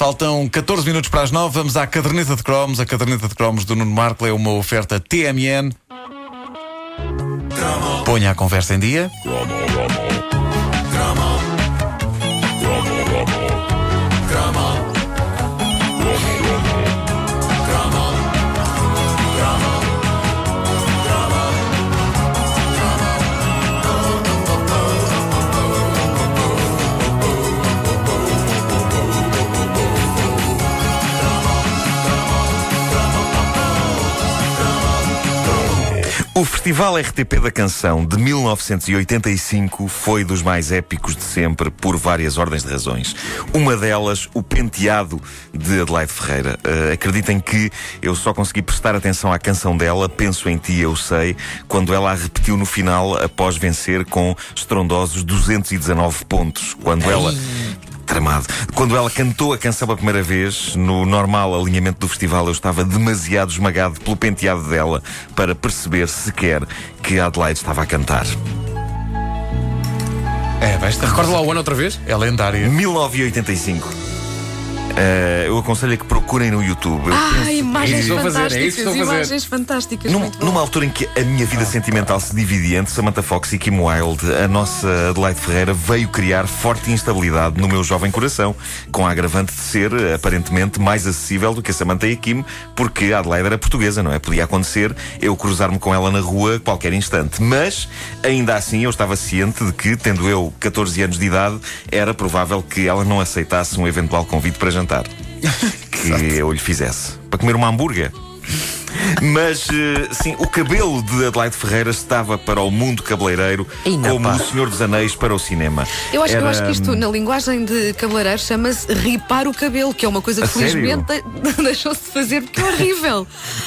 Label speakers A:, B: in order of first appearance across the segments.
A: Faltam 14 minutos para as 9. Vamos à caderneta de cromos. A caderneta de cromos do Nuno Marco é uma oferta TMN. Ponha a conversa em dia.
B: O Festival RTP da Canção de 1985 foi dos mais épicos de sempre por várias ordens de razões. Uma delas, o penteado de Adelaide Ferreira. Uh, acreditem que eu só consegui prestar atenção à canção dela, Penso em Ti, Eu Sei, quando ela a repetiu no final após vencer com estrondosos 219 pontos. Quando ela tramado. Quando ela cantou a canção pela primeira vez, no normal alinhamento do festival, eu estava demasiado esmagado pelo penteado dela para perceber sequer que a Adelaide estava a cantar.
A: É, vai estar.
C: Recorda lá o ano outra vez?
A: É lendária.
B: 1985. Uh, eu aconselho a que procurem no YouTube. Eu
D: Ah,
B: penso-
D: imagens
C: é isso que
D: fantásticas,
C: a fazer.
D: imagens fantásticas.
B: Num-
D: muito bom.
B: numa altura em que a minha vida sentimental se dividia entre Samantha Fox e Kim Wilde, a nossa Adelaide Ferreira veio criar forte instabilidade no meu jovem coração, com a agravante de ser, aparentemente, mais acessível do que a Samantha e a Kim, porque a Adelaide era portuguesa, não é? Podia acontecer eu cruzar-me com ela na rua a qualquer instante. Mas, ainda assim, eu estava ciente de que, tendo eu 14 anos de idade, era provável que ela não aceitasse um eventual convite para jantar. Que eu lhe fizesse. Para comer uma hambúrguer. Mas, eh, sim, o cabelo de Adelaide Ferreira estava para o mundo cabeleireiro
D: Ei, não,
B: como
D: pá.
B: o Senhor dos Anéis para o cinema.
D: Eu acho, eu
B: Era,
D: acho que isto,
B: hum,
D: na linguagem de cabeleireiro, chama-se ripar o cabelo, que é uma coisa que felizmente de- deixou-se de fazer porque é horrível.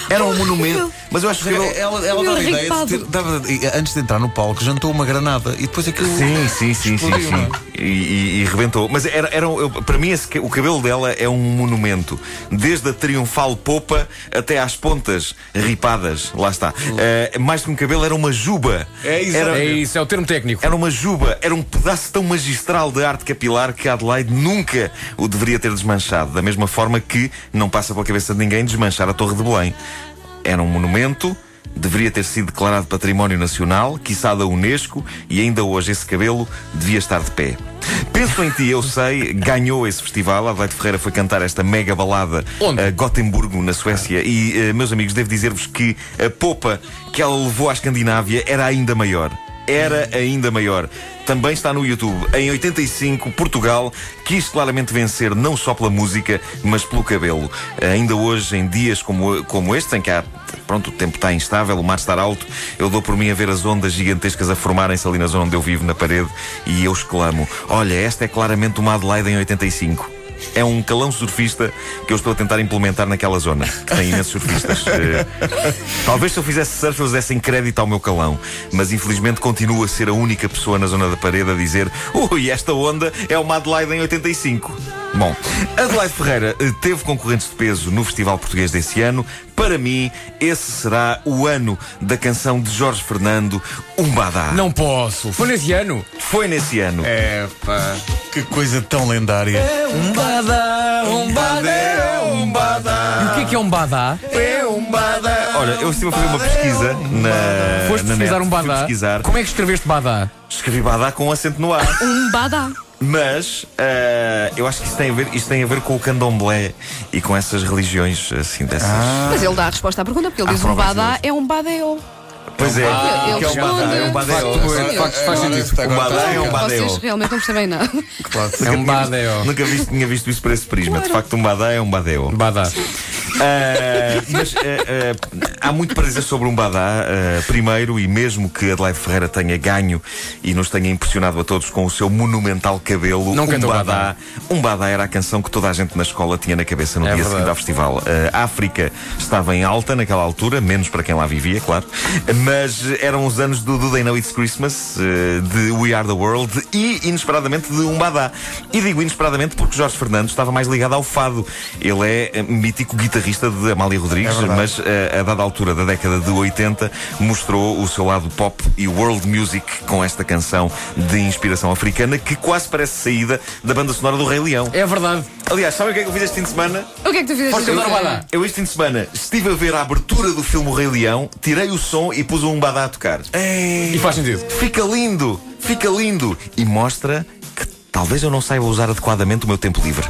B: Era um
D: Horrível.
B: monumento. Mas eu acho que.
A: Ela,
B: ele-
A: ela, ela dava a ideia de ter, dava- e, antes de entrar no palco, jantou uma granada e depois aquilo.
B: Sim, sim, sim, sim, sim.
A: é?
B: E, e, e rebentou. Mas era, era eu- para mim, esse o cabelo dela é um monumento. Desde a triunfal popa até às pontas ripadas. Lá está. Eh, mais que um cabelo, era uma juba.
A: É, exato.
B: era,
C: É isso, é o termo técnico.
B: Era uma juba, era um pedaço tão magistral de arte capilar que Adelaide nunca o deveria ter desmanchado. Da mesma forma que não passa pela cabeça de ninguém desmanchar a Torre de Belém. Era um monumento, deveria ter sido declarado Património Nacional, quiçá da Unesco, e ainda hoje esse cabelo devia estar de pé. Penso em ti, eu sei, ganhou esse festival. Adelaide Ferreira foi cantar esta mega balada
C: Onde?
B: a Gotemburgo, na Suécia. E, eh, meus amigos, devo dizer-vos que a popa que ela levou à Escandinávia era ainda maior. Era ainda maior. Também está no YouTube. Em 85, Portugal quis claramente vencer não só pela música, mas pelo cabelo. Ainda hoje, em dias como, como este, em que há, pronto, o tempo está instável, o mar está alto, eu dou por mim a ver as ondas gigantescas a formarem-se ali na zona onde eu vivo, na parede, e eu exclamo: Olha, esta é claramente uma Adelaide em 85. É um calão surfista que eu estou a tentar implementar naquela zona, que tem imensos surfistas. Eh, talvez se eu fizesse surf eles dessem crédito ao meu calão, mas infelizmente continuo a ser a única pessoa na zona da parede a dizer ui, esta onda é uma Adelaide em 85. Bom, Adelaide Ferreira eh, teve concorrentes de peso no Festival Português desse ano. Para mim, esse será o ano da canção de Jorge Fernando, Umbadá.
C: Não posso. Foi nesse ano.
B: Foi nesse ano.
A: É, pá, que coisa tão lendária.
C: Umbada, umbada,
B: Umbadá.
C: E o que é que é um badá?
B: É um badá. Olha, eu estive a fazer uma pesquisa na.
C: Foste
B: na
C: pesquisar
B: net.
C: um badá?
B: pesquisar.
C: Como é que escreveste badá?
B: Escrevi badá com um acento no ar.
D: Um badá.
B: Mas eh, eu acho que isso tem, a ver, isto tem a ver com o candomblé e com essas religiões assim dessas.
D: Mas ele dá a resposta à pergunta, porque ele
B: Há
D: diz um badá é um badeo.
B: Pois é.
D: ele
B: que é um badá,
D: responde.
B: é um badá.
C: Facto,
D: Sim,
C: facto, faz
A: agora-
C: sentido.
B: Um badá é um badeo.
D: Vocês realmente não percebem nada.
C: É um badeo.
B: Nunca visto, tinha visto isso por esse prisma. De facto, um badá é um badeo.
C: Badá.
B: Ah, mas ah, ah, há muito para dizer sobre um badá. Ah, primeiro, e mesmo que Adelaide Ferreira tenha ganho e nos tenha impressionado a todos com o seu monumental cabelo,
C: Não
B: um
C: cantou
B: badá, um badá era a canção que toda a gente na escola tinha na cabeça no
C: É
B: dia
C: verdade.
B: seguinte ao festival. Ah, a África estava em alta naquela altura, menos para quem lá vivia, claro. Mas eram os anos do Do They Know It's Christmas, ah, de We Are the World e, inesperadamente, de um badá. E digo inesperadamente porque Jorge Fernandes estava mais ligado ao fado. Ele é ah, mítico guitarrista de Amália Rodrigues,
A: É
B: mas eh, a dada altura da década de 80 mostrou o seu lado pop e world music com esta canção de inspiração africana que quase parece saída da banda sonora do Rei Leão.
C: É verdade.
B: Aliás, sabem o que é que eu fiz este fim de semana?
D: O que é que tu fizeste?
C: Força,
D: esta
C: Dona
D: semana?
C: Badá.
B: Eu este fim de semana estive a ver a abertura do filme O Rei Leão, tirei o som e pus um badá a tocar.
C: E faz sentido.
B: Fica lindo, fica lindo e mostra que talvez eu não saiba usar adequadamente o meu tempo livre.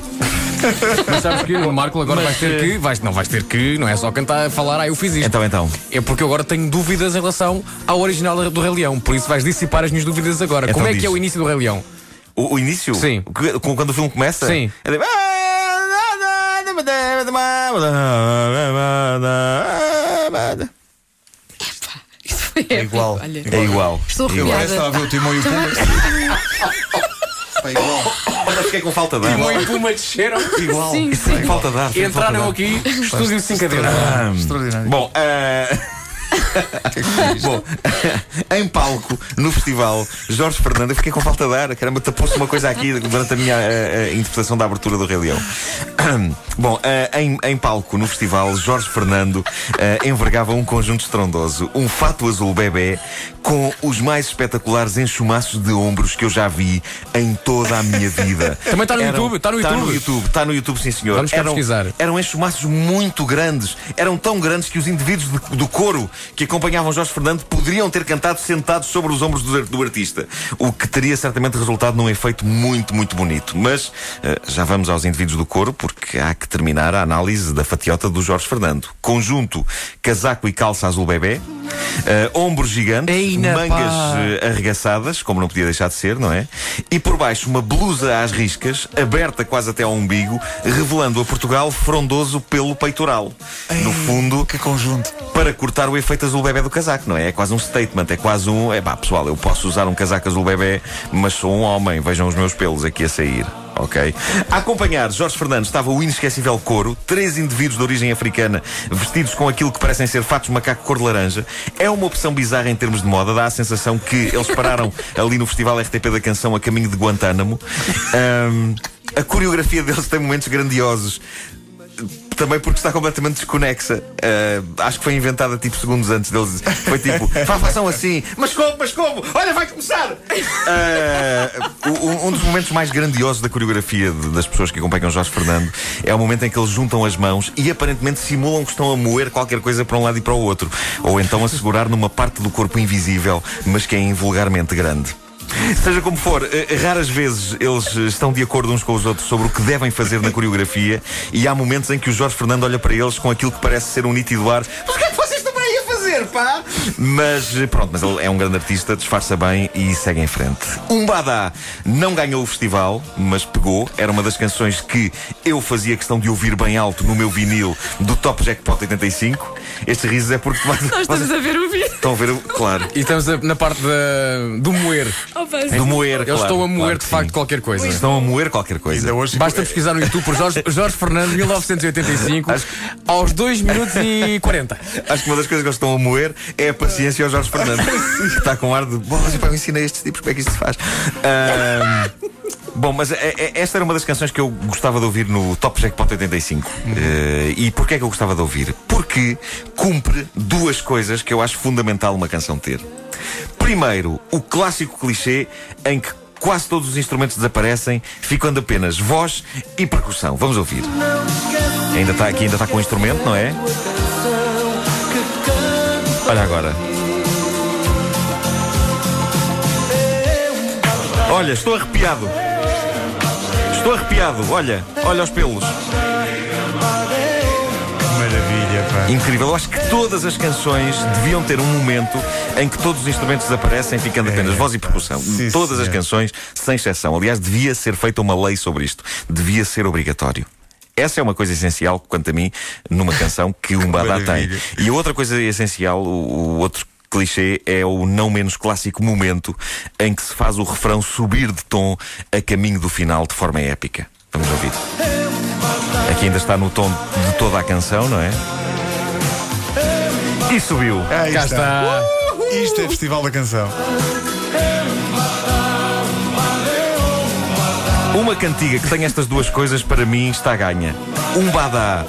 C: Mas sabes que no Marco agora
B: Mas,
C: vais ter
B: eh,
C: que. Vais, não vais ter que, não é só cantar, falar, ah, eu fiz isto.
B: Então, então.
C: É porque eu agora tenho dúvidas em relação ao original do Rei Leão. Por isso vais dissipar as minhas dúvidas agora.
B: Então
C: Como é
B: diz.
C: que é o início do Rei Leão?
B: O, o início?
C: Sim.
B: Que- Quando o filme começa?
C: Sim.
B: É tipo...
D: Foi épico.
A: igual.
D: Olha,
B: É igual.
D: Estou
B: É igual.
A: Estava a ver o Timão e o Pumba. Pá, igual.
B: Olha, fiquei com falta de ar.
C: e Puma desceram,
A: Igual.
D: Sim, sim.
B: falta de ar.
C: entraram
B: ar.
C: aqui, estúdio 5 a.
A: Extraordinário.
B: Bom, ah, Bom, em palco, no festival, Jorge Fernando, eu fiquei com falta de ar, caramba, tapou-se uma coisa aqui durante a minha eh, eh, interpretação da abertura do Rei Leão. Bom, eh, em, em palco, no festival, Jorge Fernando envergava um conjunto estrondoso, um fato azul bebê com os mais espetaculares enxumaços de ombros que eu já vi em toda a minha vida.
C: Também está no YouTube, está no
B: Está no
C: YouTube.
B: YouTube, está no YouTube, sim senhor.
C: Vamos
B: eram,
C: pesquisar.
B: eram enxumaços muito grandes. Eram tão grandes que os indivíduos de- do coro que acompanhavam Jorge Fernando poderiam ter cantado sentados sobre os ombros do, do artista. O que teria certamente resultado num efeito muito, muito bonito. Mas eh, já vamos aos indivíduos do coro, porque há que terminar a análise da fatiota do Jorge Fernando. Conjunto, casaco e calça azul bebê, eh, ombros gigantes,
C: Eina,
B: mangas
C: pá.
B: eh, arregaçadas, como não podia deixar de ser, não é? E por baixo uma blusa às riscas, aberta quase até ao umbigo, revelando a Portugal frondoso pelo peitoral. No fundo,
A: Que conjunto.
B: para cortar o efeito azul bebê do casaco, não é? É quase um statement, é quase um. É pá, pessoal, eu posso usar um casaco azul bebê, mas sou um homem, vejam os meus pelos aqui a sair. Ok? A acompanhar Jorge Fernandes estava o inesquecível coro, três indivíduos de origem africana vestidos com aquilo que parecem ser fatos macaco cor de laranja. É uma opção bizarra em termos de moda, dá a sensação que eles pararam ali no Festival RTP da Canção a caminho de Guantánamo. Ahm, a coreografia deles tem momentos grandiosos. Também porque está completamente desconexa. Ah, acho que foi inventada tipo segundos antes deles. Foi tipo, "Fa- façam assim, mas como, mas como? Olha, vai começar! O- um dos momentos mais grandiosos da coreografia de- das pessoas que acompanham Jorge Fernando é o momento em que eles juntam as mãos e aparentemente simulam que estão a moer qualquer coisa para um lado e para o outro. Ou então a segurar numa parte do corpo invisível, mas que é invulgarmente grande. Seja como for, eh, raras vezes eles estão de acordo uns com os outros sobre o que devem fazer na coreografia e há momentos em que o Jorge Fernando olha para eles com aquilo que parece ser um nítido ar. Mas o que é que pá? Mas pronto, mas ele é um grande artista, disfarça bem e segue em frente. Um Badá não ganhou o festival, mas pegou. Era uma das canções que eu fazia questão de ouvir bem alto no meu vinil do Top Jackpot 85. Estes risos é porque
D: Nós estamos a ver o vídeo.
B: estão a ver, o- claro,
C: E estamos a- na parte da- do moer.
D: Opa,
B: do moer.
C: Eles
B: claro,
C: estão a moer
B: claro
C: de facto
B: sim.
C: qualquer coisa.
B: Estão a moer qualquer coisa.
A: Hoje.
C: Basta pesquisar no YouTube por Jorge, Jorge Fernando, 1985, aos 2 minutos e 40.
B: Acho que uma das coisas que eles estão a moer é a paciência ao Jorge Fernandes. está com ar de. Bom, eu ensinei estes tipos como é que isto se faz. Ahm, Bom, mas é- é- esta era uma das canções que eu gostava de ouvir no Top Jackpot 85. Eh, e porquê é que eu gostava de ouvir? Porque cumpre duas coisas que eu acho fundamental uma canção ter. Primeiro, o clássico clichê em que quase todos os instrumentos desaparecem, ficando apenas voz e percussão. Vamos ouvir. Ainda está aqui, ainda está com o instrumento, não é? Olha agora. Olha, estou arrepiado. Estou arrepiado, olha, olha os pelos.
A: Maravilha, pá.
B: Incrível, eu acho que todas as canções deviam ter um momento em que todos os instrumentos desaparecem, ficando apenas voz e percussão.
A: Sim,
B: todas as
A: senhor.
B: canções, sem exceção. Aliás, devia ser feita uma lei sobre isto. Devia ser obrigatório. Essa é uma coisa essencial, quanto a mim, numa canção que um badá tem. E a outra coisa essencial, o, o outro clichê, é o não menos clássico momento em que se faz o refrão subir de tom a caminho do final de forma épica. Vamos ouvir. Aqui ainda está no tom de toda a canção, não é? E subiu.
A: Aí
C: Cá está.
A: Isto é Festival da Canção.
B: Uma cantiga que tem estas duas coisas para mim está ganha. Um badá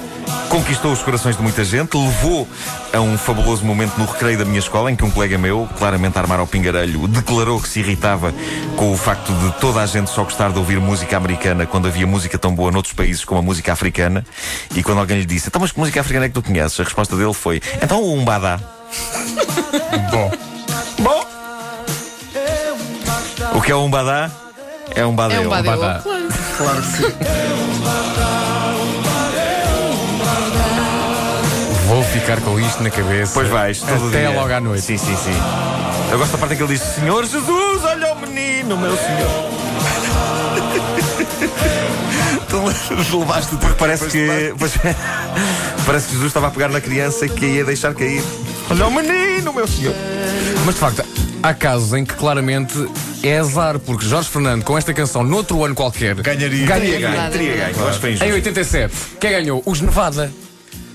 B: conquistou os corações de muita gente, levou a um fabuloso momento no recreio da minha escola em que um colega meu, claramente a armar ao pingarelho, declarou que se irritava com o facto de toda a gente só gostar de ouvir música americana quando havia música tão boa noutros países como a música africana. E quando alguém lhe disse, então mas que música africana é que tu conheces? A resposta dele foi, então o Umbada.
A: Bom.
B: Bom. O que é o Umbada? É um
D: É
B: badeu.
D: um badeu.
C: badá.
D: Claro.
A: Claro que sim.
C: Vou ficar com isto na cabeça.
B: Pois vais, todo
C: Até
B: dia.
C: logo à noite.
B: Sim, sim, sim. Eu gosto da parte em que ele diz: Senhor Jesus, olha o menino, meu senhor.
A: Tu levaste
B: Porque parece que. pois, parece que Jesus estava a pegar na criança e que ia deixar cair. Olha o menino, meu senhor.
C: Mas de facto, há casos em que claramente é azar, porque Jorge Fernando, com esta canção, noutro ano qualquer,
A: Ganharia.
C: ganharia.
B: Teria ganho,
D: verdade,
B: teria
D: é
B: ganho. Eu acho que foi
C: Em
B: injusto.
C: 87, quem ganhou? Os Nevada.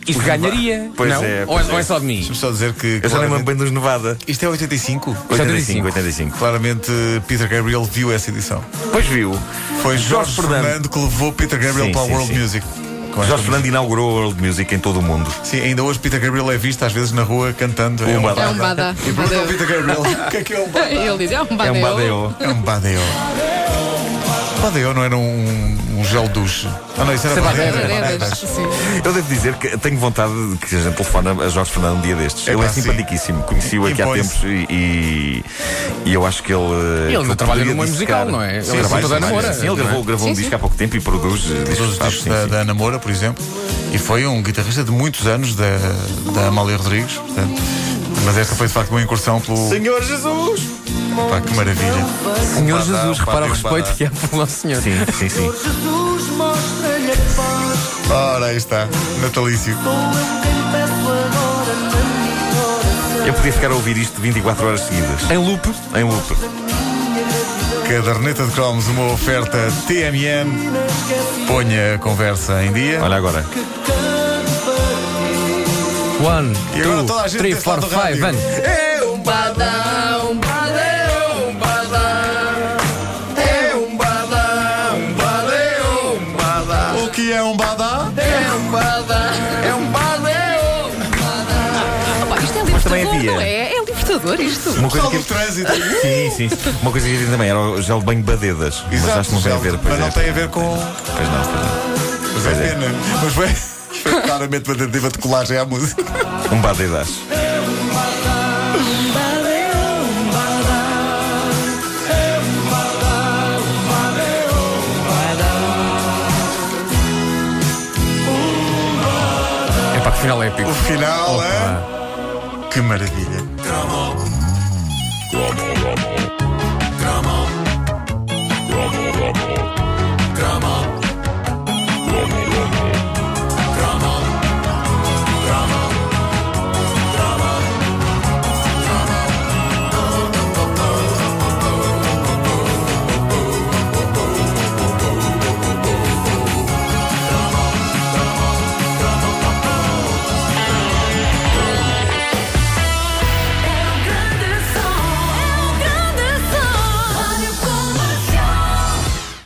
C: Isto ganharia?
B: Pois
C: não?
B: é,
C: ou,
B: pois
C: ou é
B: é.
C: só de mim?
A: Deixa-me só dizer que.
B: Eu
A: claramente-
B: lembro bem dos Nevada.
A: Isto é 85?
B: 85, 85.
A: Claramente Peter Gabriel viu essa edição.
B: Pois viu.
A: Foi Jorge,
B: Jorge Fernando.
A: Fernando. que levou Peter Gabriel
B: Sim,
A: para a
B: sim,
A: World
B: sim.
A: Music. Com
B: Jorge Fernando inaugurou a World Music em todo o mundo.
A: Sim, ainda hoje Peter Gabriel é visto às vezes na rua cantando.
B: Um badá.
D: É um badá.
A: E pergunta ao Peter Gabriel o que é que é um badá?
D: Ele diz, é um badeu.
B: É um badeo.
A: É um badeo. Badeo não era um, um gel douche. Ah, não, isso era
C: é
D: sim.
B: Eu devo dizer que tenho vontade de que a gente telefone a Jorge Fernando um dia destes.
A: É
B: ele é
A: sim.
B: simpaticíssimo. Conheci-o aqui há tempos e, e, eu acho que ele.
C: Ele
B: que
C: trabalha
B: dissecar-
C: musical, não é? Ele
B: Sim,
C: é
B: trabalha,
C: produtor da. Namora,
B: Sim, ele
C: é?
B: gravou, gravou um
D: Sim,
B: disco há pouco tempo e produz
A: Todos
B: discos
A: da,
B: sim.
A: da Ana Moura, por exemplo. E foi um guitarrista de muitos anos da, da Amália Rodrigues. Portanto, mas esta foi de facto uma incursão pelo.
B: Senhor Jesus!
A: Pá, que maravilha.
C: Senhor
A: badá,
C: Jesus,
A: um
C: repara o respeito que há pelo nosso Senhor.
B: Sim, sim, sim.
A: Ora, aí está. Natalício.
B: Eu podia ficar a ouvir isto 24 horas seguidas.
C: Em loop,
B: Em loop.
A: Caderneta de cromos, uma oferta TMN. Ponha a conversa em dia.
B: Olha agora.
C: one,
A: E agora
C: two,
A: toda a gente
C: three, four, five, and...
A: É um
D: isto.
B: Uma coisa que.
A: do trânsito.
B: Sim, sim. Uma coisa que havia também era o gel de banho badedas. Mas
A: Exato,
B: acho que não tem a ver.
A: Mas não
B: é.
A: tem a ver com.
B: Pois não, pois não.
A: Mas
B: Pois
A: é
B: é.
A: pena. Mas foi, foi claramente uma tentativa de colagem à música.
B: Um badedas.
C: É final épico.
A: O final
C: Opa.
A: é. Que maravilha.